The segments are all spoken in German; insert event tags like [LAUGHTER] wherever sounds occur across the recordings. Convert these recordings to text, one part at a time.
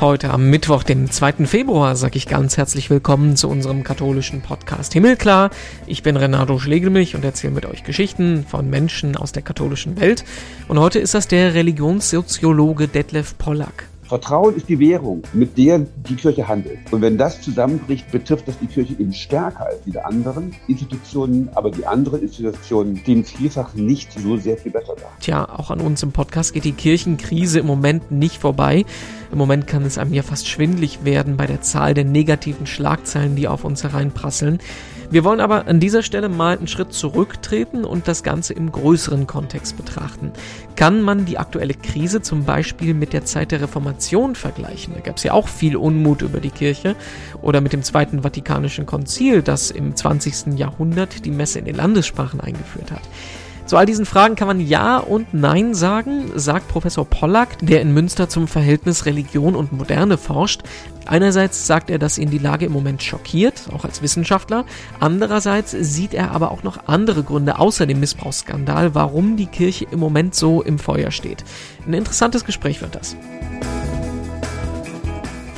Heute am Mittwoch, den 2. Februar, sage ich ganz herzlich willkommen zu unserem katholischen Podcast Himmelklar. Ich bin Renato Schlegelmilch und erzähle mit euch Geschichten von Menschen aus der katholischen Welt. Und heute ist das der Religionssoziologe Detlef Pollack. Vertrauen ist die Währung, mit der die Kirche handelt. Und wenn das zusammenbricht, betrifft das die Kirche eben stärker als die anderen Institutionen. Aber die anderen Institutionen stehen vielfach nicht so sehr viel besser da. Tja, auch an uns im Podcast geht die Kirchenkrise im Moment nicht vorbei. Im Moment kann es einem ja fast schwindlig werden bei der Zahl der negativen Schlagzeilen, die auf uns hereinprasseln. Wir wollen aber an dieser Stelle mal einen Schritt zurücktreten und das Ganze im größeren Kontext betrachten. Kann man die aktuelle Krise zum Beispiel mit der Zeit der Reformation vergleichen? Da gab es ja auch viel Unmut über die Kirche oder mit dem Zweiten Vatikanischen Konzil, das im 20. Jahrhundert die Messe in den Landessprachen eingeführt hat. Zu all diesen Fragen kann man Ja und Nein sagen, sagt Professor Pollack, der in Münster zum Verhältnis Religion und Moderne forscht. Einerseits sagt er, dass ihn die Lage im Moment schockiert, auch als Wissenschaftler. Andererseits sieht er aber auch noch andere Gründe außer dem Missbrauchsskandal, warum die Kirche im Moment so im Feuer steht. Ein interessantes Gespräch wird das.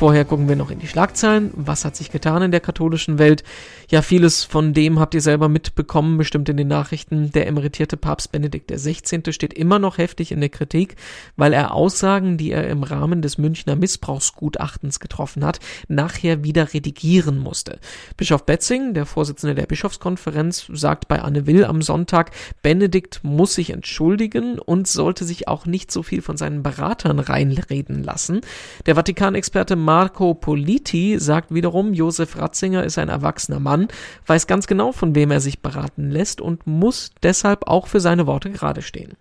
Vorher gucken wir noch in die Schlagzeilen. Was hat sich getan in der katholischen Welt? Ja, vieles von dem habt ihr selber mitbekommen, bestimmt in den Nachrichten. Der emeritierte Papst Benedikt XVI. steht immer noch heftig in der Kritik, weil er Aussagen, die er im Rahmen des Münchner Missbrauchsgutachtens getroffen hat, nachher wieder redigieren musste. Bischof Betzing, der Vorsitzende der Bischofskonferenz, sagt bei Anne Will am Sonntag, Benedikt muss sich entschuldigen und sollte sich auch nicht so viel von seinen Beratern reinreden lassen. Der Vatikanexperte Marco Politi sagt wiederum, Josef Ratzinger ist ein erwachsener Mann, weiß ganz genau, von wem er sich beraten lässt und muss deshalb auch für seine Worte gerade stehen.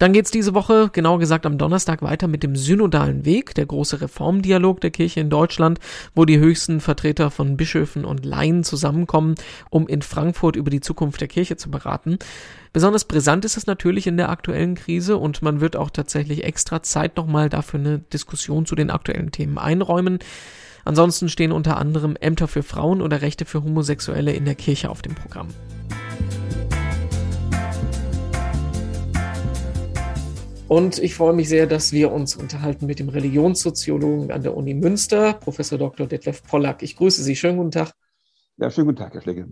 Dann geht's diese Woche, genau gesagt am Donnerstag, weiter mit dem synodalen Weg, der große Reformdialog der Kirche in Deutschland, wo die höchsten Vertreter von Bischöfen und Laien zusammenkommen, um in Frankfurt über die Zukunft der Kirche zu beraten. Besonders brisant ist es natürlich in der aktuellen Krise und man wird auch tatsächlich extra Zeit nochmal dafür eine Diskussion zu den aktuellen Themen einräumen. Ansonsten stehen unter anderem Ämter für Frauen oder Rechte für Homosexuelle in der Kirche auf dem Programm. Und ich freue mich sehr, dass wir uns unterhalten mit dem Religionssoziologen an der Uni Münster, Professor Dr. Detlef Pollack. Ich grüße Sie. Schönen guten Tag. Ja, schönen guten Tag, Herr Schlegel.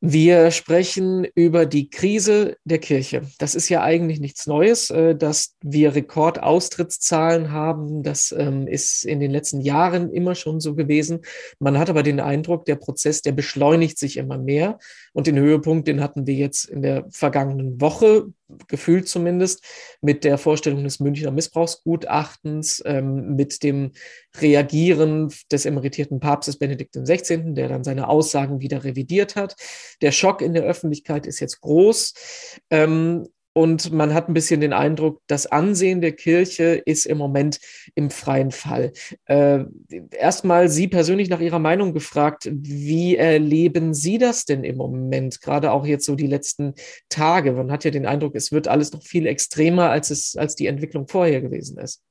Wir sprechen über die Krise der Kirche. Das ist ja eigentlich nichts Neues, äh, dass wir Rekordaustrittszahlen haben. Das ähm, ist in den letzten Jahren immer schon so gewesen. Man hat aber den Eindruck, der Prozess, der beschleunigt sich immer mehr. Und den Höhepunkt, den hatten wir jetzt in der vergangenen Woche, gefühlt zumindest, mit der Vorstellung des Münchner Missbrauchsgutachtens, ähm, mit dem Reagieren des emeritierten Papstes Benedikt XVI., der dann seine Aussagen wieder revidiert hat. Der Schock in der Öffentlichkeit ist jetzt groß. Ähm, und man hat ein bisschen den Eindruck, das Ansehen der Kirche ist im Moment im freien Fall. Äh, Erstmal Sie persönlich nach Ihrer Meinung gefragt, wie erleben Sie das denn im Moment? Gerade auch jetzt so die letzten Tage. Man hat ja den Eindruck, es wird alles noch viel extremer, als es, als die Entwicklung vorher gewesen ist.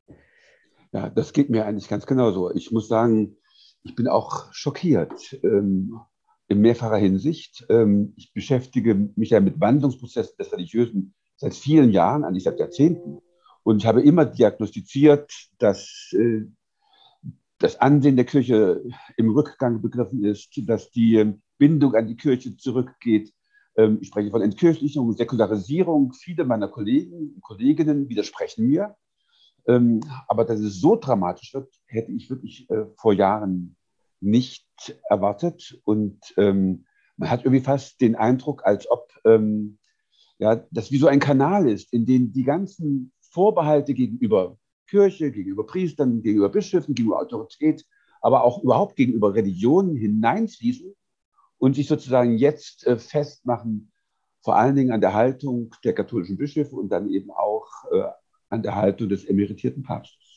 Ja, das geht mir eigentlich ganz genauso. Ich muss sagen, ich bin auch schockiert. Ähm, in mehrfacher Hinsicht. Ähm, ich beschäftige mich ja mit Wandlungsprozessen des religiösen seit vielen Jahren, eigentlich seit Jahrzehnten. Und ich habe immer diagnostiziert, dass äh, das Ansehen der Kirche im Rückgang begriffen ist, dass die Bindung an die Kirche zurückgeht. Ähm, ich spreche von Entkirchlichung, Säkularisierung. Viele meiner Kollegen und Kolleginnen widersprechen mir. Ähm, aber dass es so dramatisch wird, hätte ich wirklich äh, vor Jahren nicht erwartet. Und ähm, man hat irgendwie fast den Eindruck, als ob ja, das wie so ein Kanal ist, in den die ganzen Vorbehalte gegenüber Kirche, gegenüber Priestern, gegenüber Bischöfen, gegenüber Autorität, aber auch überhaupt gegenüber Religionen hineinfließen und sich sozusagen jetzt äh, festmachen, vor allen Dingen an der Haltung der katholischen Bischöfe und dann eben auch äh, an der Haltung des emeritierten Papstes.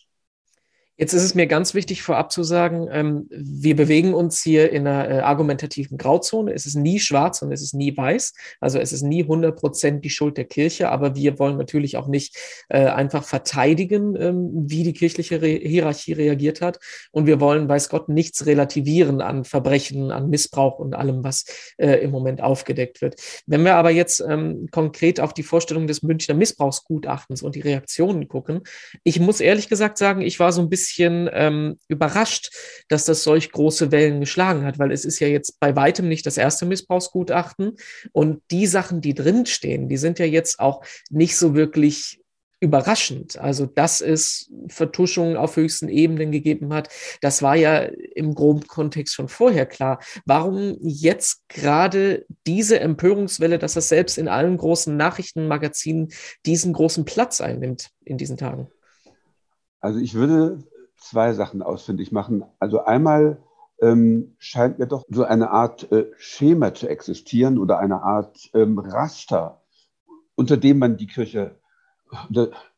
Jetzt ist es mir ganz wichtig vorab zu sagen, ähm, wir bewegen uns hier in einer äh, argumentativen Grauzone. Es ist nie schwarz und es ist nie weiß. Also es ist nie 100 Prozent die Schuld der Kirche, aber wir wollen natürlich auch nicht äh, einfach verteidigen, ähm, wie die kirchliche Re Hierarchie reagiert hat. Und wir wollen, weiß Gott, nichts relativieren an Verbrechen, an Missbrauch und allem, was äh, im Moment aufgedeckt wird. Wenn wir aber jetzt ähm, konkret auf die Vorstellung des Münchner Missbrauchsgutachtens und die Reaktionen gucken, ich muss ehrlich gesagt sagen, ich war so ein bisschen bisschen ähm, überrascht, dass das solch große Wellen geschlagen hat, weil es ist ja jetzt bei weitem nicht das erste Missbrauchsgutachten. Und die Sachen, die drinstehen, die sind ja jetzt auch nicht so wirklich überraschend. Also, dass es Vertuschungen auf höchsten Ebenen gegeben hat, das war ja im groben Kontext schon vorher klar. Warum jetzt gerade diese Empörungswelle, dass das selbst in allen großen Nachrichtenmagazinen diesen großen Platz einnimmt in diesen Tagen? Also ich würde zwei Sachen ausfindig machen. Also einmal ähm, scheint mir doch so eine Art äh, Schema zu existieren oder eine Art ähm, Raster, unter dem man die Kirche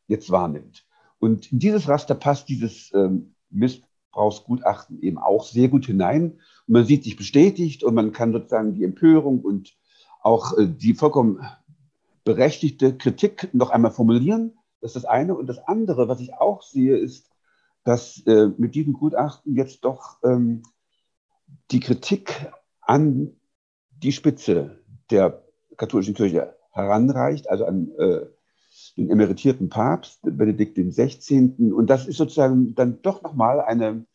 jetzt wahrnimmt. Und in dieses Raster passt dieses ähm, Missbrauchsgutachten eben auch sehr gut hinein. Und man sieht sich bestätigt und man kann sozusagen die Empörung und auch äh, die vollkommen berechtigte Kritik noch einmal formulieren. Das ist das eine. Und das andere, was ich auch sehe, ist, dass äh, mit diesem Gutachten jetzt doch ähm, die Kritik an die Spitze der katholischen Kirche heranreicht, also an äh, den emeritierten Papst Benedikt XVI. Und das ist sozusagen dann doch nochmal eine,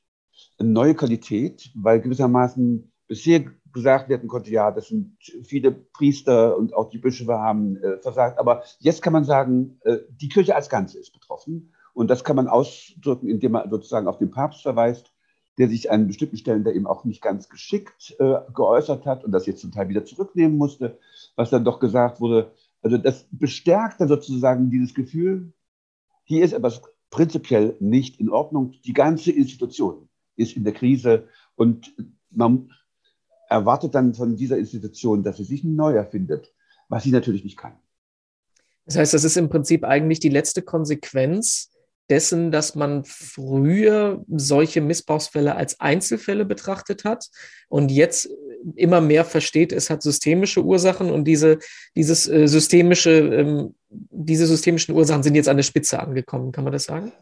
eine neue Qualität, weil gewissermaßen bisher gesagt werden konnte, ja, das sind viele Priester und auch die Bischöfe haben äh, versagt. Aber jetzt kann man sagen, äh, die Kirche als Ganze ist betroffen. Und das kann man ausdrücken, indem man sozusagen auf den Papst verweist, der sich an bestimmten Stellen da eben auch nicht ganz geschickt äh, geäußert hat und das jetzt zum Teil wieder zurücknehmen musste, was dann doch gesagt wurde, also das bestärkt dann sozusagen dieses Gefühl, hier ist etwas prinzipiell nicht in Ordnung. Die ganze Institution ist in der Krise und man erwartet dann von dieser Institution, dass sie sich neu erfindet, was sie natürlich nicht kann. Das heißt, das ist im Prinzip eigentlich die letzte Konsequenz dessen, dass man früher solche Missbrauchsfälle als Einzelfälle betrachtet hat und jetzt immer mehr versteht, es hat systemische Ursachen und diese, dieses äh, systemische, ähm, diese systemischen Ursachen sind jetzt an der Spitze angekommen. Kann man das sagen?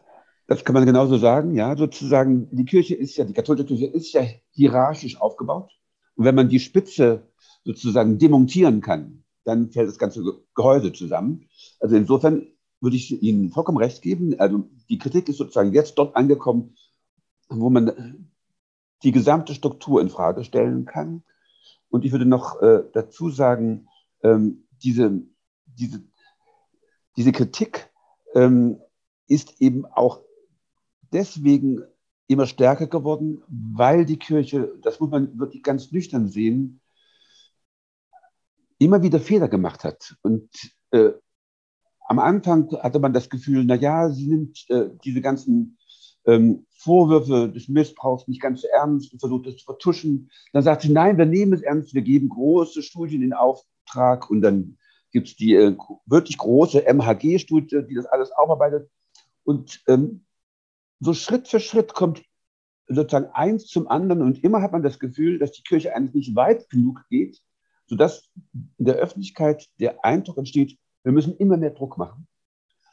Das kann man genauso sagen, ja. Sozusagen, die Kirche ist ja, die katholische Kirche ist ja hierarchisch aufgebaut. Und wenn man die Spitze sozusagen demontieren kann, dann fällt das ganze Gehäuse zusammen. Also insofern würde ich Ihnen vollkommen recht geben. Also die Kritik ist sozusagen jetzt dort angekommen, wo man die gesamte Struktur in Frage stellen kann. Und ich würde noch äh, dazu sagen, ähm, diese, diese, diese Kritik ähm, ist eben auch deswegen immer stärker geworden, weil die Kirche, das muss man wirklich ganz nüchtern sehen, immer wieder Fehler gemacht hat. Und äh, am Anfang hatte man das Gefühl, na ja, sie nimmt äh, diese ganzen ähm, Vorwürfe des Missbrauchs nicht ganz so ernst und versucht es zu vertuschen. Dann sagt sie, nein, wir nehmen es ernst, wir geben große Studien in Auftrag und dann gibt es die äh, wirklich große MHG-Studie, die das alles aufarbeitet. Und ähm, so Schritt für Schritt kommt sozusagen eins zum anderen und immer hat man das Gefühl, dass die Kirche eigentlich nicht weit genug geht, sodass in der Öffentlichkeit der Eindruck entsteht, wir müssen immer mehr Druck machen,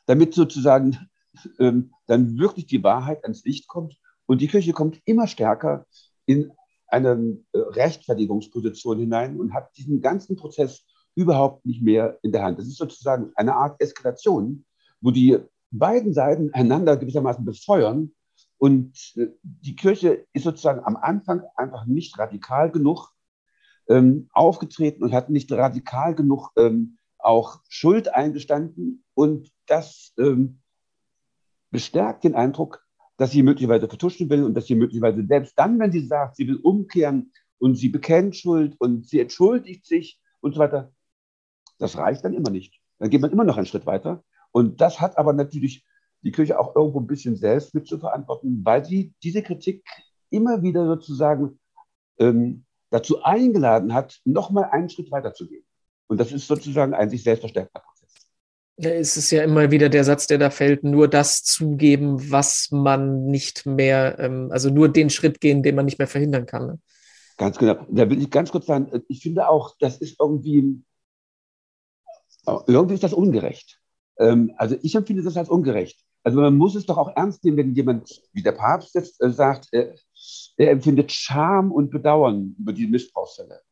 damit sozusagen [LAUGHS] ähm, dann wirklich die Wahrheit ans Licht kommt. Und die Kirche kommt immer stärker in eine äh, Rechtfertigungsposition hinein und hat diesen ganzen Prozess überhaupt nicht mehr in der Hand. Das ist sozusagen eine Art Eskalation, wo die beiden Seiten einander gewissermaßen befeuern. Und äh, die Kirche ist sozusagen am Anfang einfach nicht radikal genug ähm, aufgetreten und hat nicht radikal genug ähm, auch Schuld eingestanden. Und das ähm, bestärkt den Eindruck, dass sie möglicherweise vertuschen will und dass sie möglicherweise selbst dann, wenn sie sagt, sie will umkehren und sie bekennt Schuld und sie entschuldigt sich und so weiter, das reicht dann immer nicht. Dann geht man immer noch einen Schritt weiter. Und das hat aber natürlich die Kirche auch irgendwo ein bisschen selbst mit zu verantworten, weil sie diese Kritik immer wieder sozusagen ähm, dazu eingeladen hat, nochmal einen Schritt weiter zu gehen. Und das ist sozusagen ein sich selbst verstärkter ja, es ist ja immer wieder der Satz, der da fällt, nur das zugeben, was man nicht mehr, ähm, also nur den Schritt gehen, den man nicht mehr verhindern kann. Ne? Ganz genau. Da will ich ganz kurz sagen, ich finde auch, das ist irgendwie, irgendwie ist das ungerecht. Ähm, also ich empfinde das als ungerecht. Also man muss es doch auch ernst nehmen, wenn jemand, wie der Papst jetzt äh, sagt, er, er empfindet Scham und Bedauern über die Missbrauchsfälle.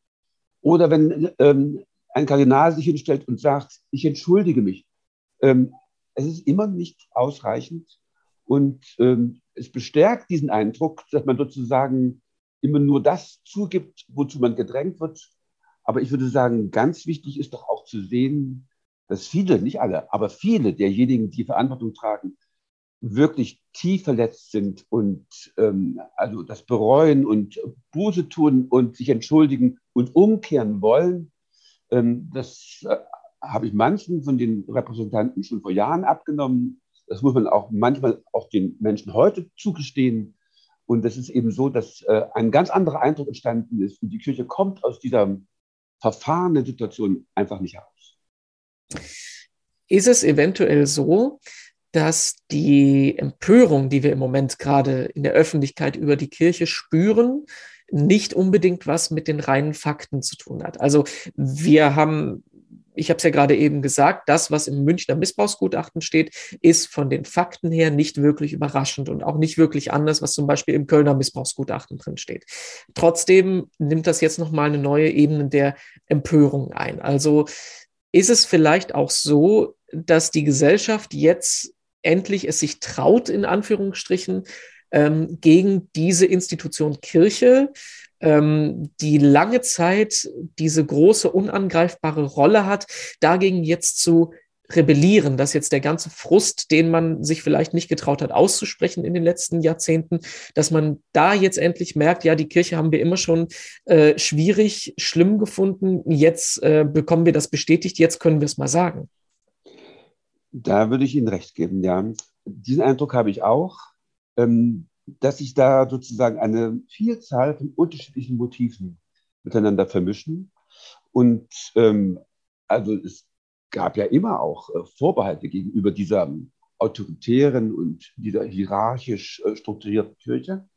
Oder wenn ähm, ein Kardinal sich hinstellt und sagt, ich entschuldige mich. Ähm, es ist immer nicht ausreichend. Und ähm, es bestärkt diesen Eindruck, dass man sozusagen immer nur das zugibt, wozu man gedrängt wird. Aber ich würde sagen, ganz wichtig ist doch auch zu sehen, dass viele, nicht alle, aber viele derjenigen, die Verantwortung tragen, wirklich tief verletzt sind und ähm, also das bereuen und Buße tun und sich entschuldigen und umkehren wollen. Ähm, das äh, habe ich manchen von den Repräsentanten schon vor Jahren abgenommen. Das muss man auch manchmal auch den Menschen heute zugestehen. Und das ist eben so, dass äh, ein ganz anderer Eindruck entstanden ist. Und die Kirche kommt aus dieser verfahrenen Situation einfach nicht heraus. Ist es eventuell so, dass die Empörung, die wir im Moment gerade in der Öffentlichkeit über die Kirche spüren, nicht unbedingt was mit den reinen Fakten zu tun hat. Also wir haben ich habe es ja gerade eben gesagt, das, was im Münchner Missbrauchsgutachten steht, ist von den Fakten her nicht wirklich überraschend und auch nicht wirklich anders, was zum Beispiel im Kölner Missbrauchsgutachten drin steht. Trotzdem nimmt das jetzt nochmal eine neue Ebene der Empörung ein. Also ist es vielleicht auch so, dass die Gesellschaft jetzt endlich es sich traut, in Anführungsstrichen, ähm, gegen diese Institution Kirche ähm, die lange Zeit diese große unangreifbare Rolle hat, dagegen jetzt zu rebellieren, dass jetzt der ganze Frust, den man sich vielleicht nicht getraut hat auszusprechen in den letzten Jahrzehnten, dass man da jetzt endlich merkt, ja, die Kirche haben wir immer schon äh, schwierig, schlimm gefunden, jetzt äh, bekommen wir das bestätigt, jetzt können wir es mal sagen. Da würde ich Ihnen recht geben, ja. Diesen Eindruck habe ich auch. Ähm, dass sich da sozusagen eine Vielzahl von unterschiedlichen Motiven miteinander vermischen. Und ähm, also es gab ja immer auch äh, Vorbehalte gegenüber dieser autoritären und dieser hierarchisch äh, strukturierten Kirche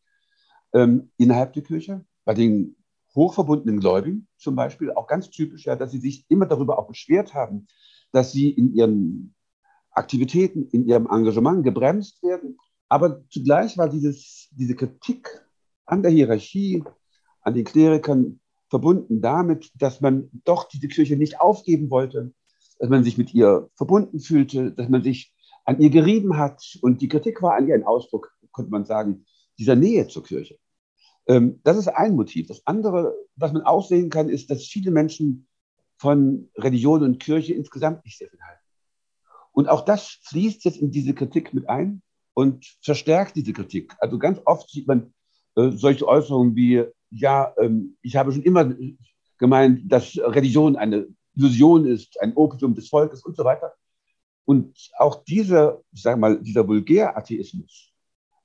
ähm, innerhalb der Kirche. Bei den hochverbundenen Gläubigen zum Beispiel auch ganz typisch, ja, dass sie sich immer darüber auch beschwert haben, dass sie in ihren Aktivitäten, in ihrem Engagement gebremst werden aber zugleich war dieses, diese Kritik an der Hierarchie, an den Klerikern verbunden damit, dass man doch diese Kirche nicht aufgeben wollte, dass man sich mit ihr verbunden fühlte, dass man sich an ihr gerieben hat. Und die Kritik war eigentlich ein Ausdruck, könnte man sagen, dieser Nähe zur Kirche. Ähm, das ist ein Motiv. Das andere, was man auch sehen kann, ist, dass viele Menschen von Religion und Kirche insgesamt nicht sehr viel halten. Und auch das fließt jetzt in diese Kritik mit ein und verstärkt diese Kritik. Also ganz oft sieht man äh, solche Äußerungen wie, ja, ähm, ich habe schon immer gemeint, dass Religion eine Illusion ist, ein Opium des Volkes und so weiter. Und auch dieser, ich sage mal, dieser Vulgär-Atheismus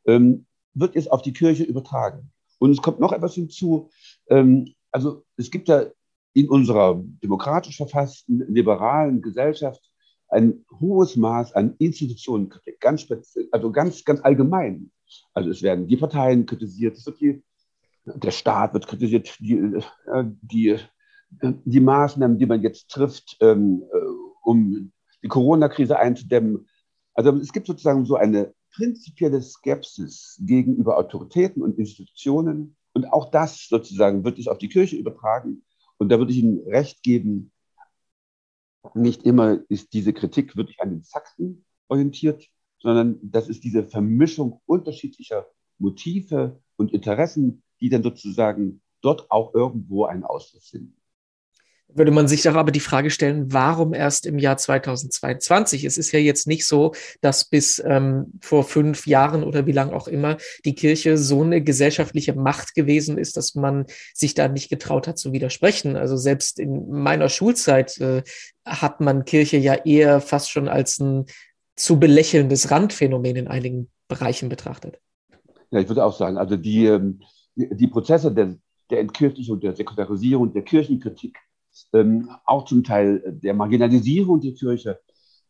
ähm, wird jetzt auf die Kirche übertragen. Und es kommt noch etwas hinzu. Ähm, also es gibt ja in unserer demokratisch verfassten, liberalen Gesellschaft ein hohes Maß an Institutionenkritik, ganz speziell, also ganz, ganz allgemein. Also es werden die Parteien kritisiert, die, der Staat wird kritisiert, die, äh, die, die Maßnahmen, die man jetzt trifft, ähm, äh, um die Corona-Krise einzudämmen. Also es gibt sozusagen so eine prinzipielle Skepsis gegenüber Autoritäten und Institutionen. Und auch das sozusagen wird es auf die Kirche übertragen. Und da würde ich Ihnen recht geben, nicht immer ist diese Kritik wirklich an den Fakten orientiert, sondern das ist diese Vermischung unterschiedlicher Motive und Interessen, die dann sozusagen dort auch irgendwo einen Ausfluss finden würde man sich doch aber die Frage stellen, warum erst im Jahr 2022? Es ist ja jetzt nicht so, dass bis ähm, vor fünf Jahren oder wie lang auch immer die Kirche so eine gesellschaftliche Macht gewesen ist, dass man sich da nicht getraut hat zu widersprechen. Also selbst in meiner Schulzeit äh, hat man Kirche ja eher fast schon als ein zu belächelndes Randphänomen in einigen Bereichen betrachtet. Ja, ich würde auch sagen, also die, ähm, die, Prozesse der, der Entkirchlichung, der Säkularisierung, der Kirchenkritik, ähm, auch zum Teil der Marginalisierung der Kirche,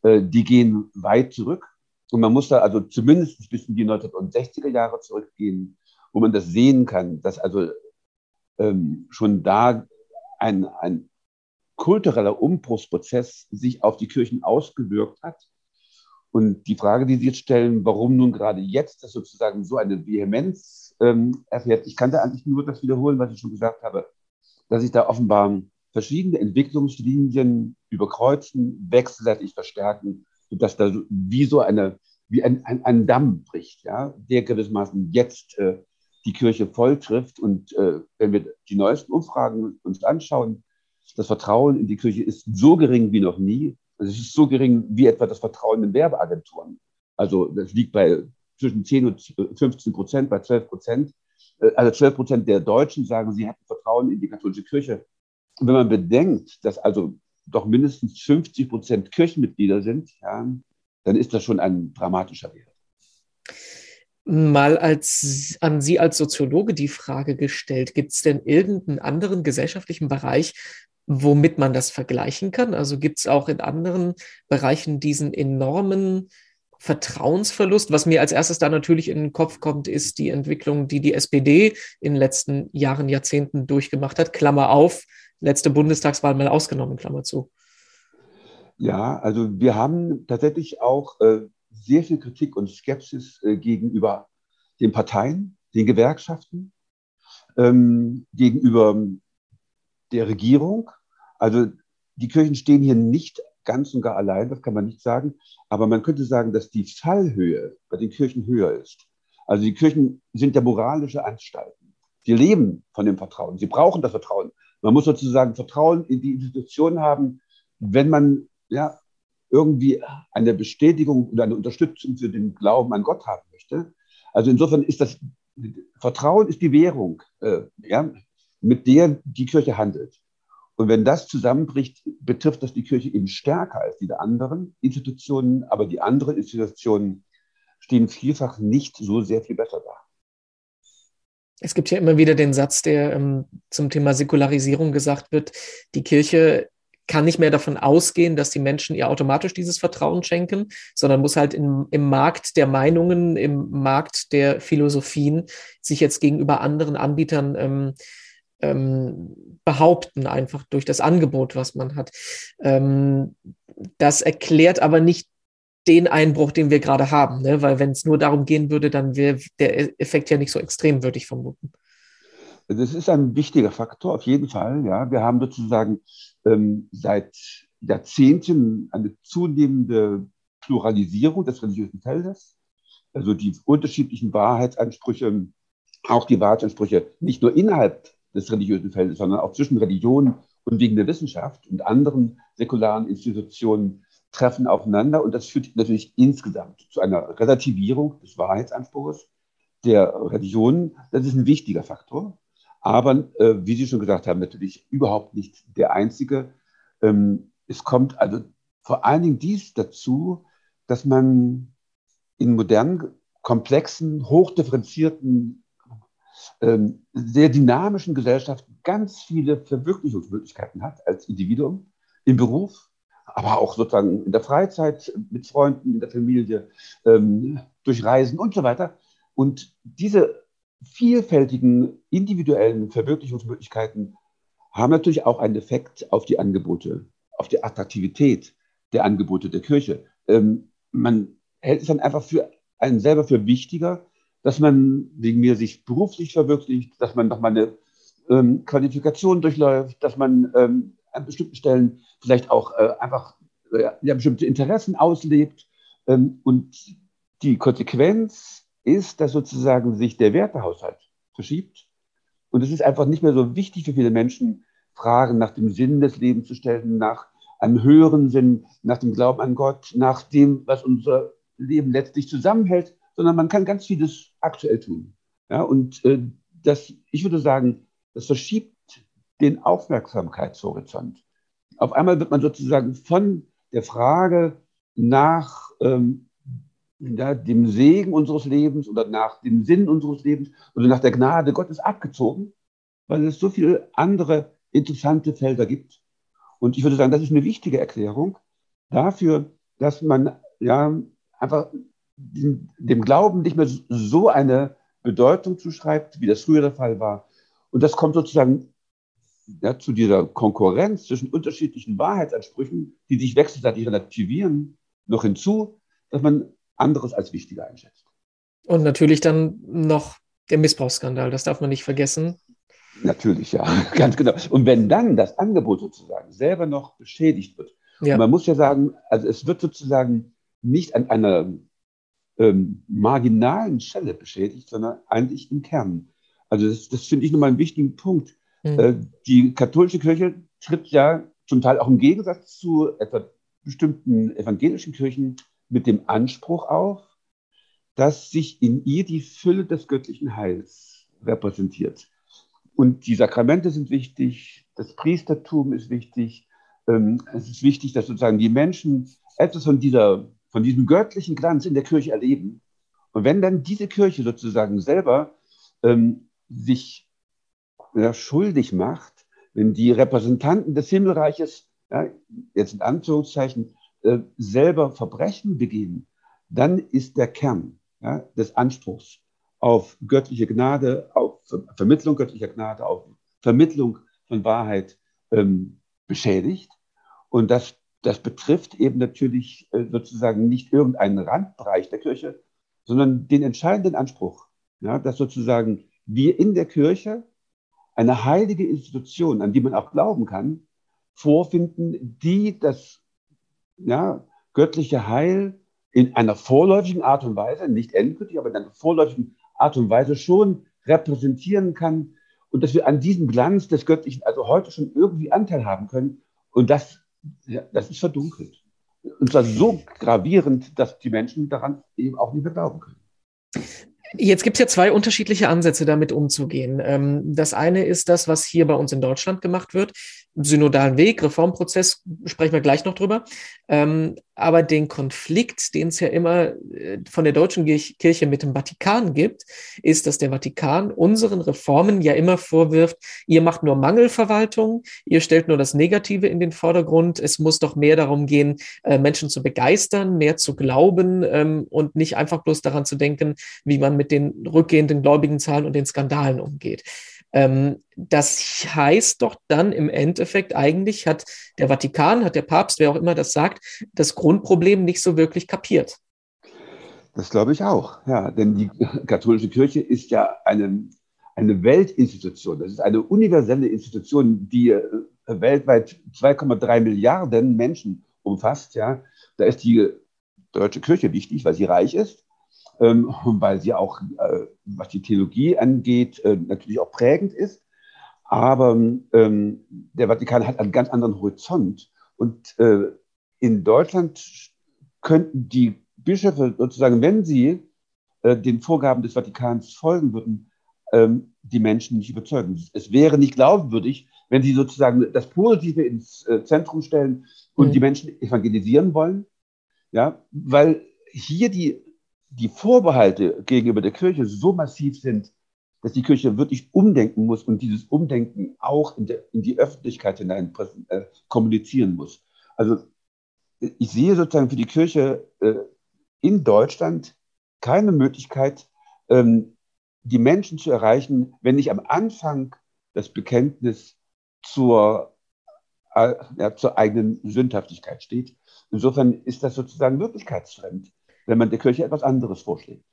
äh, die gehen weit zurück. Und man muss da also zumindest bis in die 1960er Jahre zurückgehen, wo man das sehen kann, dass also ähm, schon da ein, ein kultureller Umbruchsprozess sich auf die Kirchen ausgewirkt hat. Und die Frage, die Sie jetzt stellen, warum nun gerade jetzt das sozusagen so eine Vehemenz ähm, erfährt, ich kann da eigentlich nur das wiederholen, was ich schon gesagt habe, dass sich da offenbar verschiedene Entwicklungslinien überkreuzen, wechselseitig verstärken, sodass da wie so eine wie ein, ein, ein Damm bricht, ja, der gewissermaßen jetzt äh, die Kirche voll trifft. Und äh, wenn wir die neuesten Umfragen uns anschauen, das Vertrauen in die Kirche ist so gering wie noch nie. Also es ist so gering wie etwa das Vertrauen in Werbeagenturen. Also das liegt bei zwischen 10 und 15 Prozent, bei 12 Prozent. Äh, also 12 Prozent der Deutschen sagen, sie hätten Vertrauen in die katholische Kirche. Wenn man bedenkt, dass also doch mindestens 50 Prozent Kirchenmitglieder sind, ja, dann ist das schon ein dramatischer Wert. Mal als, an Sie als Soziologe die Frage gestellt, gibt es denn irgendeinen anderen gesellschaftlichen Bereich, womit man das vergleichen kann? Also gibt es auch in anderen Bereichen diesen enormen Vertrauensverlust? Was mir als erstes da natürlich in den Kopf kommt, ist die Entwicklung, die die SPD in den letzten Jahren, Jahrzehnten durchgemacht hat. Klammer auf, letzte Bundestagswahl mal ausgenommen, Klammer zu. Ja, also wir haben tatsächlich auch äh, sehr viel Kritik und Skepsis äh, gegenüber den Parteien, den Gewerkschaften, ähm, gegenüber der Regierung. Also die Kirchen stehen hier nicht ganz und gar allein, das kann man nicht sagen. Aber man könnte sagen, dass die Fallhöhe bei den Kirchen höher ist. Also die Kirchen sind ja moralische Anstalten. Sie leben von dem Vertrauen. Sie brauchen das Vertrauen. Man muss sozusagen Vertrauen in die Institution haben, wenn man ja, irgendwie eine Bestätigung oder eine Unterstützung für den Glauben an Gott haben möchte. Also insofern ist das Vertrauen ist die Währung, äh, ja, mit der die Kirche handelt. Und wenn das zusammenbricht, betrifft das die Kirche eben stärker als die anderen Institutionen, aber die anderen Institutionen stehen vielfach nicht so sehr viel besser da. Es gibt ja immer wieder den Satz, der ähm, zum Thema Säkularisierung gesagt wird, die Kirche kann nicht mehr davon ausgehen, dass die Menschen ihr automatisch dieses Vertrauen schenken, sondern muss halt im, im Markt der Meinungen, im Markt der Philosophien sich jetzt gegenüber anderen Anbietern ähm, ähm, behaupten, einfach durch das Angebot, was man hat. Ähm, das erklärt aber nicht den Einbruch, den wir gerade haben, ne? weil wenn es nur darum gehen würde, dann wäre der Effekt ja nicht so extrem, würde ich vermuten. Das ist ein wichtiger Faktor, auf jeden Fall. Ja, wir haben sozusagen ähm, seit Jahrzehnten eine zunehmende Pluralisierung des religiösen Feldes. Also die unterschiedlichen Wahrheitsansprüche, auch die Wahrheitsansprüche nicht nur innerhalb des religiösen Feldes, sondern auch zwischen Religion und wegen der Wissenschaft und anderen säkularen Institutionen treffen aufeinander. Und das führt natürlich insgesamt zu einer Relativierung des Wahrheitsanspruchs der Religion. Das ist ein wichtiger Faktor. Aber, äh, wie Sie schon gesagt haben, natürlich überhaupt nicht der einzige. Ähm, es kommt also vor allen Dingen dies dazu, dass man in modernen, komplexen, hochdifferenzierten ähm, sehr dynamischen Gesellschaften ganz viele Verwirklichungsmöglichkeiten hat als Individuum im Beruf, aber auch sozusagen in der Freizeit, mit Freunden, in der Familie, ähm, durch Reisen und so weiter. Und diese vielfältigen individuellen Verwirklichungsmöglichkeiten haben natürlich auch einen Effekt auf die Angebote, auf die Attraktivität der Angebote der Kirche. Ähm, man hält es dann einfach für einen selber für wichtiger, dass man wegen mir sich beruflich verwirklicht, dass man nochmal eine ähm, Qualifikation durchläuft, dass man ähm, an bestimmten Stellen vielleicht auch äh, einfach äh, ja, bestimmte Interessen auslebt. Ähm, und die Konsequenz ist, dass sozusagen sich der Wertehaushalt verschiebt. Und es ist einfach nicht mehr so wichtig für viele Menschen, Fragen nach dem Sinn des Lebens zu stellen, nach einem höheren Sinn, nach dem Glauben an Gott, nach dem, was unser Leben letztlich zusammenhält, sondern man kann ganz vieles aktuell tun. Ja, und äh, das, ich würde sagen, das verschiebt den Aufmerksamkeitshorizont. Auf einmal wird man sozusagen von der Frage nach ähm, ja, dem Segen unseres Lebens oder nach dem Sinn unseres Lebens oder nach der Gnade Gottes abgezogen, weil es so viele andere interessante Felder gibt. Und ich würde sagen, das ist eine wichtige Erklärung dafür, dass man ja einfach dem, dem Glauben nicht mehr so eine Bedeutung zuschreibt, wie das früher der Fall war. Und das kommt sozusagen ja, zu dieser Konkurrenz zwischen unterschiedlichen Wahrheitsansprüchen, die sich wechselseitig relativieren, noch hinzu, dass man anderes als wichtiger einschätzt. Und natürlich dann noch der Missbrauchsskandal, das darf man nicht vergessen. Natürlich, ja, [LAUGHS] ganz genau. Und wenn dann das Angebot sozusagen selber noch beschädigt wird, ja. man muss ja sagen, also es wird sozusagen nicht an einer ähm, marginalen Stelle beschädigt, sondern eigentlich im Kern. Also das, das finde ich nochmal einen wichtigen Punkt. Mhm. Äh, die katholische Kirche tritt ja zum Teil auch im Gegensatz zu etwa bestimmten evangelischen Kirchen mit dem Anspruch auf, dass sich in ihr die Fülle des göttlichen Heils repräsentiert. Und die Sakramente sind wichtig, das Priestertum ist wichtig. Ähm, es ist wichtig, dass sozusagen die Menschen etwas von, dieser, von diesem göttlichen Glanz in der Kirche erleben. Und wenn dann diese Kirche sozusagen selber ähm, sich ja, schuldig macht, wenn die Repräsentanten des Himmelreiches, ja, jetzt in Anführungszeichen, äh, selber Verbrechen begehen, dann ist der Kern ja, des Anspruchs auf göttliche Gnade, auf Vermittlung göttlicher Gnade, auf Vermittlung von Wahrheit ähm, beschädigt. Und das, das betrifft eben natürlich äh, sozusagen nicht irgendeinen Randbereich der Kirche, sondern den entscheidenden Anspruch, ja, dass sozusagen wir in der Kirche eine heilige Institution, an die man auch glauben kann, vorfinden, die das ja, göttliche Heil in einer vorläufigen Art und Weise, nicht endgültig, aber in einer vorläufigen Art und Weise schon repräsentieren kann und dass wir an diesem Glanz des Göttlichen also heute schon irgendwie Anteil haben können. Und das, ja, das ist verdunkelt. Und zwar so gravierend, dass die Menschen daran eben auch nicht mehr glauben können. Jetzt gibt es ja zwei unterschiedliche Ansätze, damit umzugehen. Ähm, das eine ist das, was hier bei uns in Deutschland gemacht wird. Synodalen Weg, Reformprozess, sprechen wir gleich noch drüber. Ähm, aber den Konflikt, den es ja immer äh, von der deutschen Kirche mit dem Vatikan gibt, ist, dass der Vatikan unseren Reformen ja immer vorwirft, ihr macht nur Mangelverwaltung, ihr stellt nur das Negative in den Vordergrund. Es muss doch mehr darum gehen, äh, Menschen zu begeistern, mehr zu glauben ähm, und nicht einfach bloß daran zu denken, wie man mit den rückgehenden Gläubigenzahlen und den Skandalen umgeht. Ähm, das heißt doch dann im Endeffekt eigentlich hat der Vatikan, hat der Papst, wer auch immer das sagt, das Grundproblem nicht so wirklich kapiert. Das glaube ich auch, ja, denn die katholische Kirche ist ja eine, eine Weltinstitution. Das ist eine universelle Institution, die äh, weltweit 2,3 Milliarden Menschen umfasst. Ja, da ist die deutsche Kirche wichtig, weil sie reich ist ähm, [LAUGHS] weil sie auch, äh, was die Theologie angeht, äh, natürlich auch prägend ist. Aber ähm, der Vatikan hat einen ganz anderen Horizont. Und äh, in Deutschland könnten die Bischöfe sozusagen, wenn sie äh, den Vorgaben des Vatikans folgen würden, ähm, die Menschen nicht überzeugen. Es wäre nicht glaubwürdig, wenn sie sozusagen das Positive ins äh, Zentrum stellen und mhm. die Menschen evangelisieren wollen. Ja, weil hier die die Vorbehalte gegenüber der Kirche so massiv sind, dass die Kirche wirklich umdenken muss und dieses Umdenken auch in, der, in die Öffentlichkeit hinein äh, kommunizieren muss. Also ich sehe sozusagen für die Kirche äh, in Deutschland keine Möglichkeit, ähm, die Menschen zu erreichen, wenn nicht am Anfang das Bekenntnis zur, äh, ja, zur eigenen Sündhaftigkeit steht. Insofern ist das sozusagen wirklichkeitsfremd wenn man der Kirche etwas anderes vorschlägt.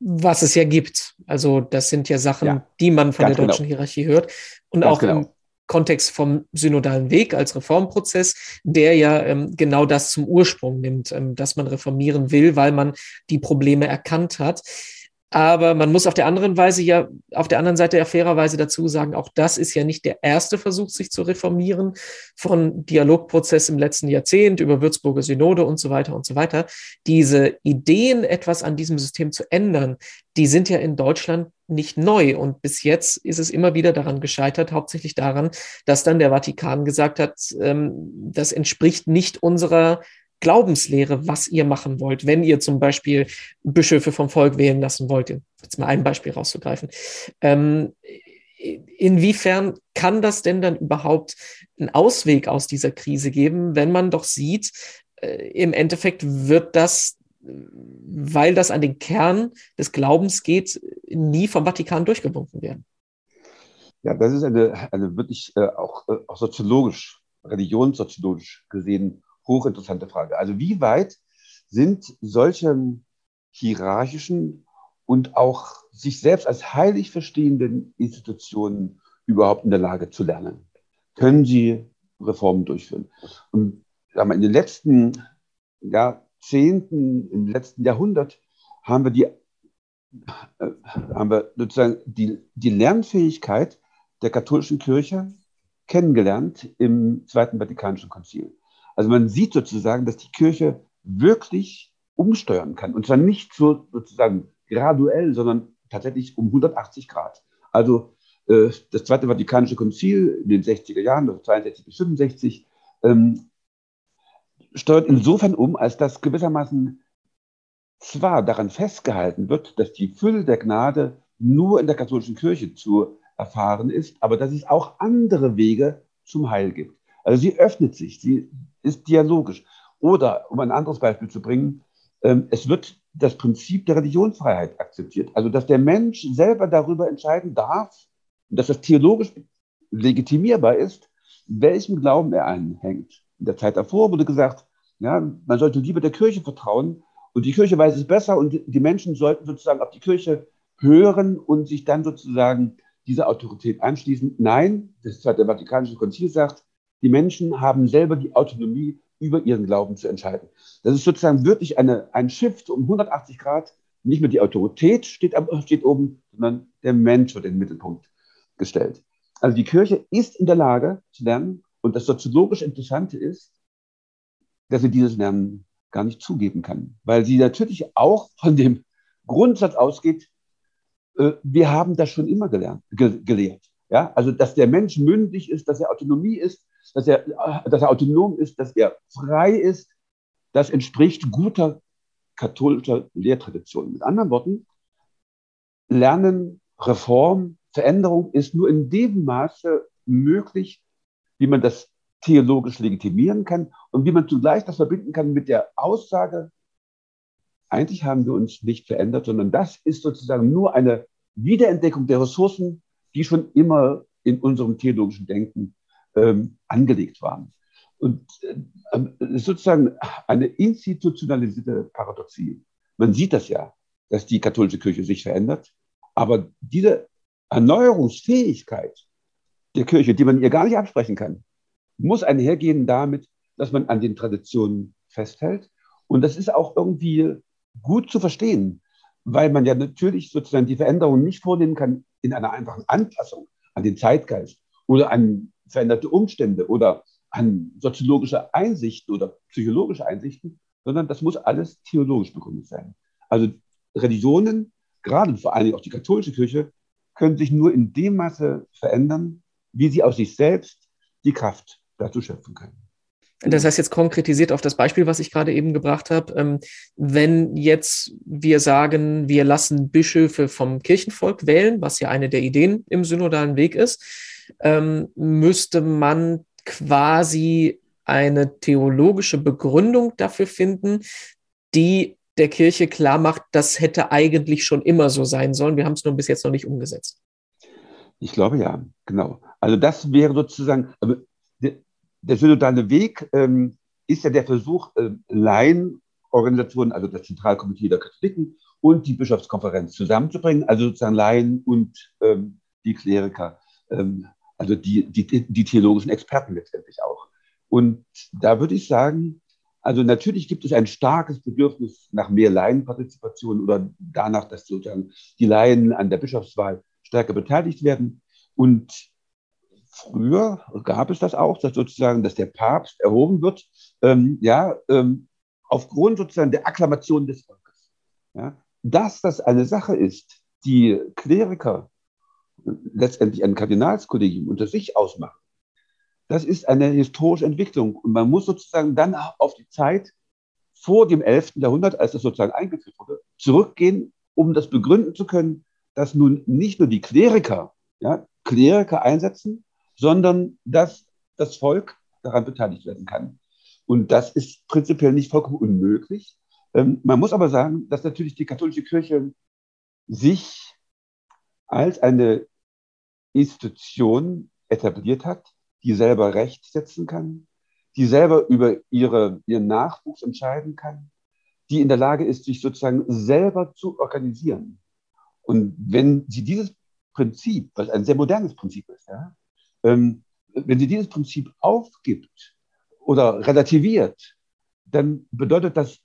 Was es ja gibt. Also das sind ja Sachen, ja, die man von der deutschen genau. Hierarchie hört. Und ganz auch genau. im Kontext vom synodalen Weg als Reformprozess, der ja ähm, genau das zum Ursprung nimmt, ähm, dass man reformieren will, weil man die Probleme erkannt hat. Aber man muss auf der anderen Weise ja, auf der anderen Seite ja fairerweise dazu sagen, auch das ist ja nicht der erste Versuch, sich zu reformieren von Dialogprozess im letzten Jahrzehnt über Würzburger Synode und so weiter und so weiter. Diese Ideen, etwas an diesem System zu ändern, die sind ja in Deutschland nicht neu. Und bis jetzt ist es immer wieder daran gescheitert, hauptsächlich daran, dass dann der Vatikan gesagt hat, ähm, das entspricht nicht unserer Glaubenslehre, was ihr machen wollt, wenn ihr zum Beispiel Bischöfe vom Volk wählen lassen wollt, jetzt mal ein Beispiel rauszugreifen. Ähm, inwiefern kann das denn dann überhaupt einen Ausweg aus dieser Krise geben, wenn man doch sieht, äh, im Endeffekt wird das, weil das an den Kern des Glaubens geht, nie vom Vatikan durchgewunken werden? Ja, das ist eine, eine wirklich äh, auch, äh, auch soziologisch, religionssoziologisch gesehen hochinteressante Frage. Also wie weit sind solche hierarchischen und auch sich selbst als heilig verstehenden Institutionen überhaupt in der Lage zu lernen? Können sie Reformen durchführen? Und sagen wir, in den letzten Jahrzehnten, im letzten Jahrhundert haben wir die, äh, haben wir sozusagen die, die Lernfähigkeit der katholischen Kirche kennengelernt im Zweiten Vatikanischen Konzil. Also man sieht sozusagen, dass die Kirche wirklich umsteuern kann. Und zwar nicht so sozusagen graduell, sondern tatsächlich um 180 Grad. Also äh, das Zweite Vatikanische Konzil in den 60er Jahren, also 62 bis 65, ähm, steuert insofern um, als dass gewissermaßen zwar daran festgehalten wird, dass die Fülle der Gnade nur in der katholischen Kirche zu erfahren ist, aber dass es auch andere Wege zum Heil gibt. Also sie öffnet sich, sie ist dialogisch. Oder, um ein anderes Beispiel zu bringen, ähm, es wird das Prinzip der Religionsfreiheit akzeptiert. Also, dass der Mensch selber darüber entscheiden darf, dass das theologisch legitimierbar ist, welchem Glauben er anhängt. In der Zeit davor wurde gesagt, ja, man sollte lieber der Kirche vertrauen und die Kirche weiß es besser und die Menschen sollten sozusagen auf die Kirche hören und sich dann sozusagen dieser Autorität anschließen. Nein, das Zweite Vatikanische Konzil sagt, die Menschen haben selber die Autonomie, über ihren Glauben zu entscheiden. Das ist sozusagen wirklich eine, ein Shift um 180 Grad. Nicht mehr die Autorität steht, steht oben, sondern der Mensch wird in den Mittelpunkt gestellt. Also die Kirche ist in der Lage zu lernen. Und das soziologisch Interessante ist, dass sie dieses Lernen gar nicht zugeben kann, weil sie natürlich auch von dem Grundsatz ausgeht, äh, wir haben das schon immer gelernt, ge gelehrt. Ja? Also, dass der Mensch mündig ist, dass er Autonomie ist, dass er, dass er autonom ist, dass er frei ist, das entspricht guter katholischer Lehrtradition. Mit anderen Worten, Lernen, Reform, Veränderung ist nur in dem Maße möglich, wie man das theologisch legitimieren kann und wie man zugleich das verbinden kann mit der Aussage, eigentlich haben wir uns nicht verändert, sondern das ist sozusagen nur eine Wiederentdeckung der Ressourcen, die schon immer in unserem theologischen Denken ähm, angelegt waren. Und äh, sozusagen eine institutionalisierte Paradoxie. Man sieht das ja, dass die katholische Kirche sich verändert, aber diese Erneuerungsfähigkeit der Kirche, die man ihr gar nicht absprechen kann, muss einhergehen damit, dass man an den Traditionen festhält. Und das ist auch irgendwie gut zu verstehen, weil man ja natürlich sozusagen die Veränderungen nicht vornehmen kann in einer einfachen Anpassung an den Zeitgeist oder an veränderte Umstände oder an soziologische Einsichten oder psychologische Einsichten, sondern das muss alles theologisch begründet sein. Also Religionen, gerade vor allem auch die katholische Kirche, können sich nur in dem Maße verändern, wie sie aus sich selbst die Kraft dazu schöpfen können. Das heißt jetzt konkretisiert auf das Beispiel, was ich gerade eben gebracht habe, ähm, wenn jetzt wir sagen, wir lassen Bischöfe vom Kirchenvolk wählen, was ja eine der Ideen im synodalen Weg ist, ähm, müsste man quasi eine theologische Begründung dafür finden, die der Kirche klar macht, das hätte eigentlich schon immer so sein sollen. Wir haben es nur bis jetzt noch nicht umgesetzt. Ich glaube ja, genau. Also das wäre sozusagen, der, synodale Weg ähm, ist ja der Versuch, äh, Laienorganisationen, also das Zentralkomitee der Katholiken und die Bischofskonferenz zusammenzubringen, also sozusagen Laien und ähm, die Kleriker ähm, also die, die, die theologischen Experten letztendlich auch. Und da würde ich sagen, also natürlich gibt es ein starkes Bedürfnis nach mehr Laienpartizipation oder danach, dass sozusagen die Laien an der Bischofswahl stärker beteiligt werden. Und früher gab es das auch, dass sozusagen, dass der Papst erhoben wird, ähm, ja, ähm, aufgrund sozusagen der Akklamation des Volkes. Ja. Dass das eine Sache ist, die Kleriker letztendlich ein Kardinalskollegium unter sich ausmachen. Das ist eine historische Entwicklung. Und man muss sozusagen dann auf die Zeit vor dem 11. Jahrhundert, als das sozusagen eingeführt wurde, zurückgehen, um das begründen zu können, dass nun nicht nur die Kleriker, ja, Kleriker einsetzen, sondern dass das Volk daran beteiligt werden kann. Und das ist prinzipiell nicht vollkommen unmöglich. Ähm, man muss aber sagen, dass natürlich die katholische Kirche sich als eine Institution etabliert hat, die selber Recht setzen kann, die selber über ihre, ihren Nachwuchs entscheiden kann, die in der Lage ist, sich sozusagen selber zu organisieren. Und wenn sie dieses Prinzip, was ein sehr modernes Prinzip ist, ja, ähm, wenn sie dieses Prinzip aufgibt oder relativiert, dann bedeutet das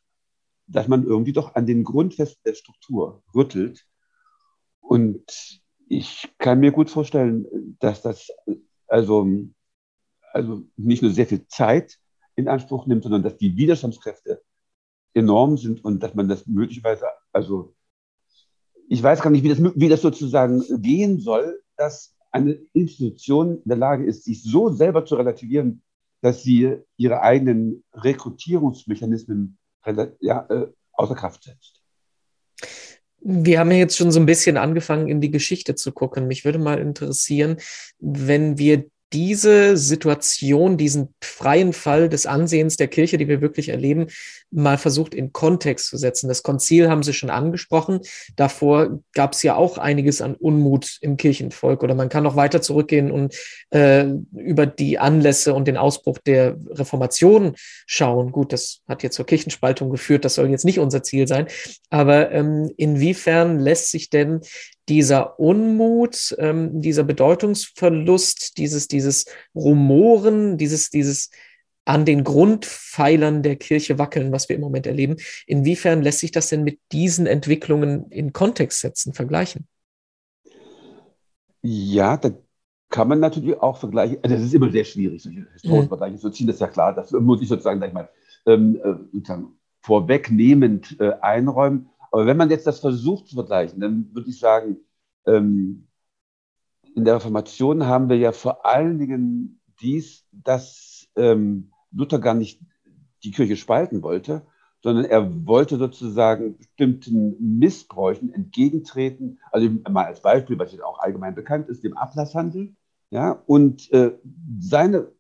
dass man irgendwie doch an den Grundfesten der Struktur rüttelt. Und ich kann mir gut vorstellen, dass das also, also nicht nur sehr viel Zeit in Anspruch nimmt, sondern dass die Widerstandskräfte enorm sind und dass man das möglicherweise, also ich weiß gar nicht, wie das, wie das sozusagen gehen soll, dass eine Institution in der Lage ist, sich so selber zu relativieren, dass sie ihre eigenen Rekrutierungsmechanismen ja, äh, außer Kraft setzt. Wir haben ja jetzt schon so ein bisschen angefangen, in die Geschichte zu gucken. Mich würde mal interessieren, wenn wir diese Situation, diesen freien Fall des Ansehens der Kirche, die wir wirklich erleben, mal versucht in Kontext zu setzen. Das Konzil haben Sie schon angesprochen. Davor gab es ja auch einiges an Unmut im Kirchenvolk. Oder man kann noch weiter zurückgehen und äh, über die Anlässe und den Ausbruch der Reformation schauen. Gut, das hat jetzt zur Kirchenspaltung geführt. Das soll jetzt nicht unser Ziel sein. Aber ähm, inwiefern lässt sich denn dieser Unmut, ähm, dieser Bedeutungsverlust, dieses, dieses Rumoren, dieses, dieses an den Grundpfeilern der Kirche wackeln, was wir im Moment erleben. Inwiefern lässt sich das denn mit diesen Entwicklungen in Kontext setzen, vergleichen? Ja, da kann man natürlich auch vergleichen. Also das ist immer sehr schwierig, solche historischen mhm. Vergleiche zu ziehen. Das ist ja klar. Das muss ich sozusagen, sag ich mal, ähm, äh, sozusagen vorwegnehmend äh, einräumen. Aber wenn man jetzt das versucht zu vergleichen, dann würde ich sagen, ähm, in der Reformation haben wir ja vor allen Dingen dies, dass ähm, Luther gar nicht die Kirche spalten wollte, sondern er wollte sozusagen bestimmten Missbräuchen entgegentreten. Also mal als Beispiel, was jetzt auch allgemein bekannt ist, dem Ablasshandel. Ja, und äh, seine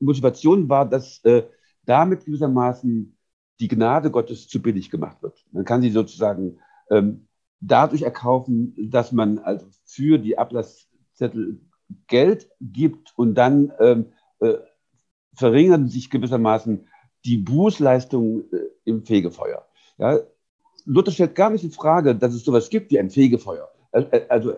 Motivation war, dass äh, damit gewissermaßen die Gnade Gottes zu billig gemacht wird. Man kann sie sozusagen ähm, dadurch erkaufen, dass man also für die Ablasszettel Geld gibt und dann ähm, äh, verringern sich gewissermaßen die Bußleistungen äh, im Fegefeuer. Ja? Luther stellt gar nicht in Frage, dass es sowas gibt wie ein Fegefeuer. Also, also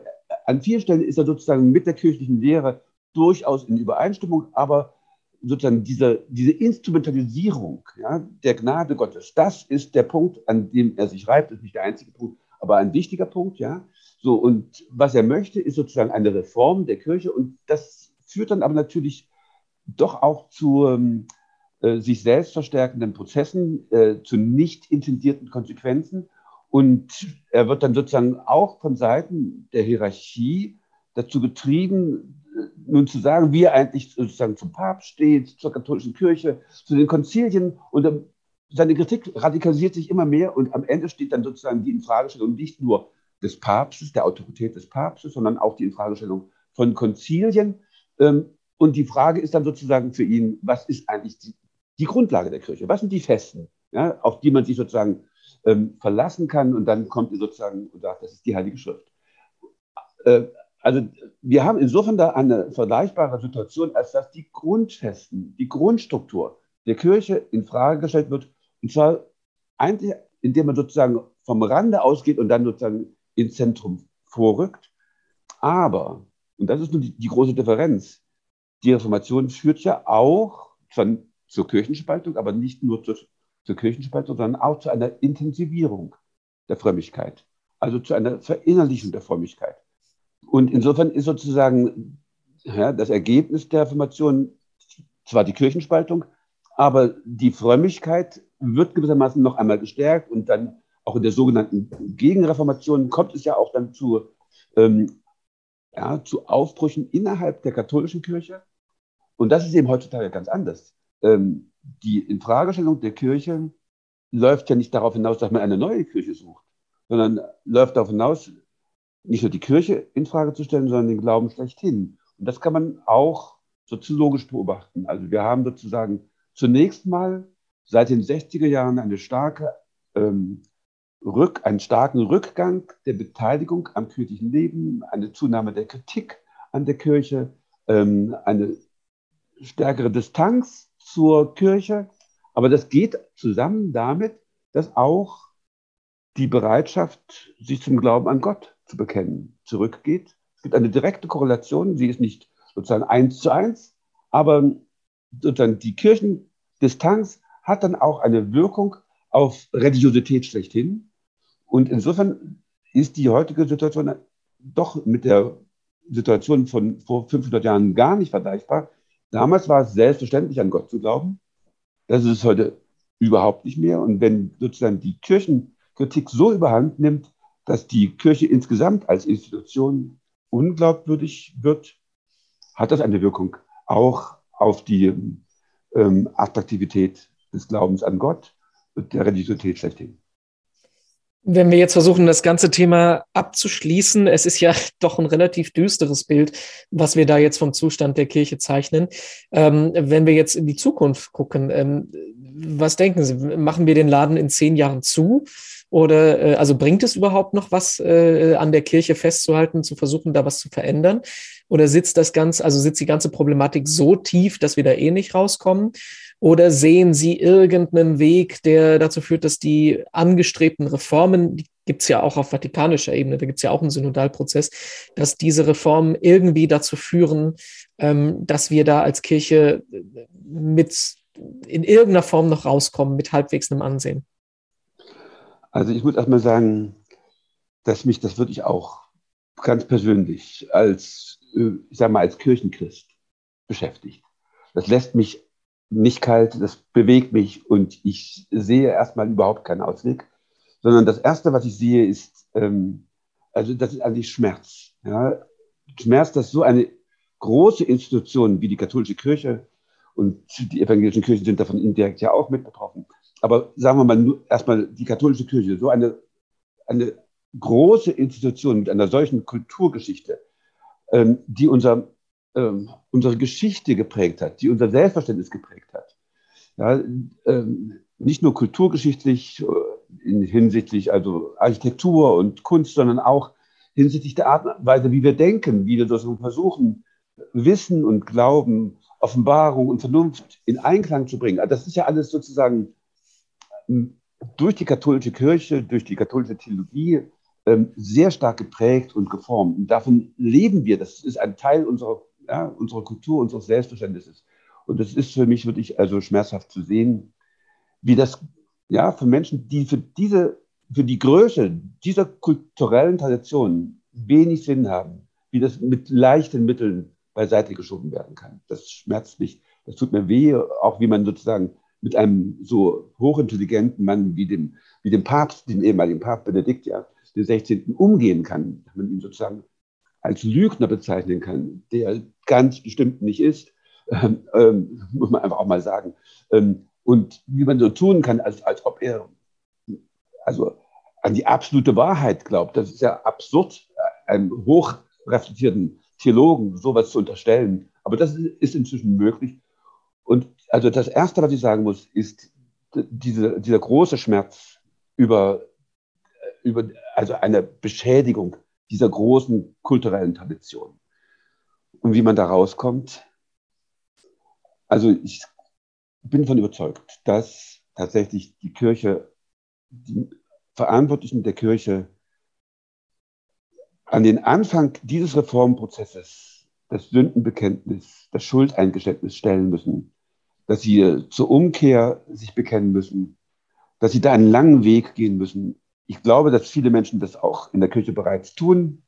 an vielen Stellen ist er sozusagen mit der kirchlichen Lehre durchaus in Übereinstimmung, aber sozusagen diese, diese Instrumentalisierung ja, der Gnade Gottes, das ist der Punkt, an dem er sich reibt, das ist nicht der einzige Punkt, aber ein wichtiger Punkt, ja. So, und was er möchte, ist sozusagen eine Reform der Kirche und das führt dann aber natürlich doch auch zu ähm, äh, sich selbst verstärkenden Prozessen, äh, zu nicht intendierten Konsequenzen. Und er wird dann sozusagen auch von Seiten der Hierarchie dazu getrieben, nun zu sagen, wie er eigentlich sozusagen zum Papst steht, zur katholischen Kirche, zu den Konzilien. Und seine Kritik radikalisiert sich immer mehr und am Ende steht dann sozusagen die Infragestellung nicht nur des Papstes, der Autorität des Papstes, sondern auch die Infragestellung von Konzilien. Ähm, und die Frage ist dann sozusagen für ihn, was ist eigentlich die, die Grundlage der Kirche? Was sind die Festen, ja, auf die man sich sozusagen ähm, verlassen kann? Und dann kommt er sozusagen und sagt, das ist die Heilige Schrift. Also wir haben insofern da eine vergleichbare Situation, als dass die Grundfesten, die Grundstruktur der Kirche in Frage gestellt wird. Und zwar eigentlich, indem man sozusagen vom Rande ausgeht und dann sozusagen ins Zentrum vorrückt. Aber, und das ist nun die, die große Differenz, die Reformation führt ja auch zwar zur Kirchenspaltung, aber nicht nur zur, zur Kirchenspaltung, sondern auch zu einer Intensivierung der Frömmigkeit, also zu einer Verinnerlichung der Frömmigkeit. Und insofern ist sozusagen ja, das Ergebnis der Reformation zwar die Kirchenspaltung, aber die Frömmigkeit wird gewissermaßen noch einmal gestärkt und dann auch in der sogenannten Gegenreformation kommt es ja auch dann zu, ähm, ja, zu Aufbrüchen innerhalb der katholischen Kirche. Und das ist eben heutzutage ganz anders. Ähm, die Infragestellung der Kirche läuft ja nicht darauf hinaus, dass man eine neue Kirche sucht, sondern läuft darauf hinaus, nicht nur die Kirche in Frage zu stellen, sondern den Glauben schlechthin. Und das kann man auch soziologisch beobachten. Also wir haben sozusagen zunächst mal seit den 60er Jahren eine starke, ähm, Rück, einen starken Rückgang der Beteiligung am kirchlichen Leben, eine Zunahme der Kritik an der Kirche, ähm, eine stärkere Distanz zur Kirche. Aber das geht zusammen damit, dass auch die Bereitschaft, sich zum Glauben an Gott zu bekennen, zurückgeht. Es gibt eine direkte Korrelation, sie ist nicht sozusagen eins zu eins, aber sozusagen die Kirchendistanz hat dann auch eine Wirkung auf Religiosität schlechthin. Und insofern ist die heutige Situation doch mit der Situation von vor 500 Jahren gar nicht vergleichbar. Damals war es selbstverständlich, an Gott zu glauben. Das ist es heute überhaupt nicht mehr. Und wenn sozusagen die Kirchenkritik so überhand nimmt, dass die Kirche insgesamt als Institution unglaubwürdig wird, hat das eine Wirkung auch auf die ähm, Attraktivität des Glaubens an Gott und der Religiosität schlechthin. Wenn wir jetzt versuchen, das ganze Thema abzuschließen, es ist ja [LAUGHS] doch ein relativ düsteres Bild, was wir da jetzt vom Zustand der Kirche zeichnen. Ähm, wenn wir jetzt in die Zukunft gucken, ähm, was denken Sie? Machen wir den Laden in zehn Jahren zu? Oder äh, also bringt es überhaupt noch was äh, an der Kirche festzuhalten, zu versuchen, da was zu verändern? Oder sitzt das Ganze, also sitzt die ganze Problematik so tief, dass wir da eh nicht rauskommen? Oder sehen Sie irgendeinen Weg, der dazu führt, dass die angestrebten Reformen, die gibt es ja auch auf vatikanischer Ebene, da gibt es ja auch einen Synodalprozess, dass diese Reformen irgendwie dazu führen, ähm, dass wir da als Kirche mit in irgendeiner Form noch rauskommen mit halbwegs einem Ansehen? Also ich muss erstmal sagen, dass mich das wirklich auch ganz persönlich als, äh, ich sag mal, als Kirchenchrist beschäftigt. Das lässt mich nicht kalt, das bewegt mich und ich sehe erstmal überhaupt keinen Ausweg, sondern das Erste, was ich sehe, ist, ähm, also das ist eigentlich Schmerz. Ja? Schmerz, dass so eine große Institution wie die katholische Kirche und die evangelischen Kirchen sind davon indirekt ja auch mit betroffen. Aber sagen wir mal erstmal die katholische Kirche, so eine, eine große Institution mit einer solchen Kulturgeschichte, ähm, die unser ähm, unsere Geschichte geprägt hat, die unser Selbstverständnis geprägt hat. Ja, ähm, nicht nur kulturgeschichtlich äh, in, hinsichtlich also Architektur und Kunst, sondern auch hinsichtlich der Art und Weise, wie wir denken, wie wir das versuchen, Wissen und Glauben, Offenbarung und Vernunft in Einklang zu bringen. Also das ist ja alles sozusagen ähm, durch die katholische Kirche, durch die katholische Theologie ähm, sehr stark geprägt und geformt. Und davon leben wir. Das ist ein Teil unserer ja, unserer Kultur, unseres Selbstverständnisses. Und es ist für mich wirklich also schmerzhaft zu sehen, wie das ja für Menschen, die für diese, für die Größe dieser kulturellen Traditionen wenig Sinn haben, wie das mit leichten Mitteln beiseite geschoben werden kann. Das schmerzt mich, das tut mir weh, auch wie man sozusagen mit einem so hochintelligenten Mann wie dem, wie dem Papst, dem ehemaligen Papst Benedikt, ja, den 16. umgehen kann, dass man ihn sozusagen als Lügner bezeichnen kann, der ganz bestimmt nicht ist, ähm, ähm, muss man einfach auch mal sagen. Ähm, und wie man so tun kann, als, als ob er also an die absolute Wahrheit glaubt, das ist ja absurd, einem hochreflektierten Theologen sowas zu unterstellen. Aber das ist inzwischen möglich. Und also das Erste, was ich sagen muss, ist diese, dieser große Schmerz über, über also eine Beschädigung dieser großen kulturellen Tradition. Und wie man da rauskommt, also ich bin davon überzeugt, dass tatsächlich die Kirche, die Verantwortlichen der Kirche an den Anfang dieses Reformprozesses das Sündenbekenntnis, das Schuldeingeständnis stellen müssen, dass sie zur Umkehr sich bekennen müssen, dass sie da einen langen Weg gehen müssen, ich glaube, dass viele Menschen das auch in der Kirche bereits tun,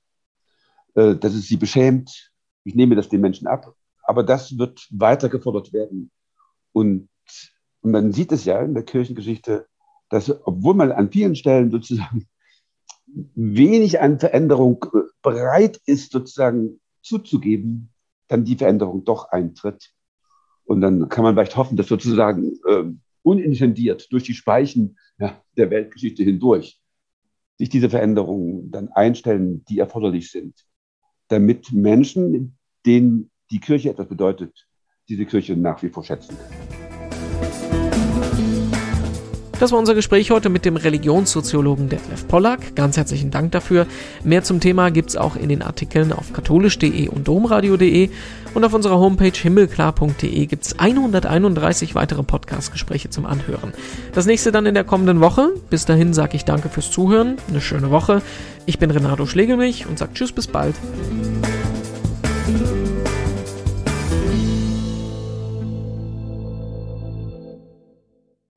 äh, dass es sie beschämt. Ich nehme das den Menschen ab. Aber das wird weiter gefordert werden. Und, und man sieht es ja in der Kirchengeschichte, dass obwohl man an vielen Stellen sozusagen wenig an Veränderung äh, bereit ist, sozusagen zuzugeben, dann die Veränderung doch eintritt. Und dann kann man vielleicht hoffen, dass sozusagen äh, unintendiert durch die Speichen ja, der Weltgeschichte hindurch sich diese Veränderungen dann einstellen, die erforderlich sind, damit Menschen, denen die Kirche etwas bedeutet, diese Kirche nach wie vor schätzen können. Das war unser Gespräch heute mit dem Religionssoziologen Detlef Pollack. Ganz herzlichen Dank dafür. Mehr zum Thema gibt's auch in den Artikeln auf katholisch.de und domradio.de und auf unserer Homepage himmelklar.de gibt's 131 weitere Podcast-Gespräche zum Anhören. Das nächste dann in der kommenden Woche. Bis dahin sage ich danke fürs Zuhören, eine schöne Woche. Ich bin Renato Schlegelmich und sage Tschüss bis bald.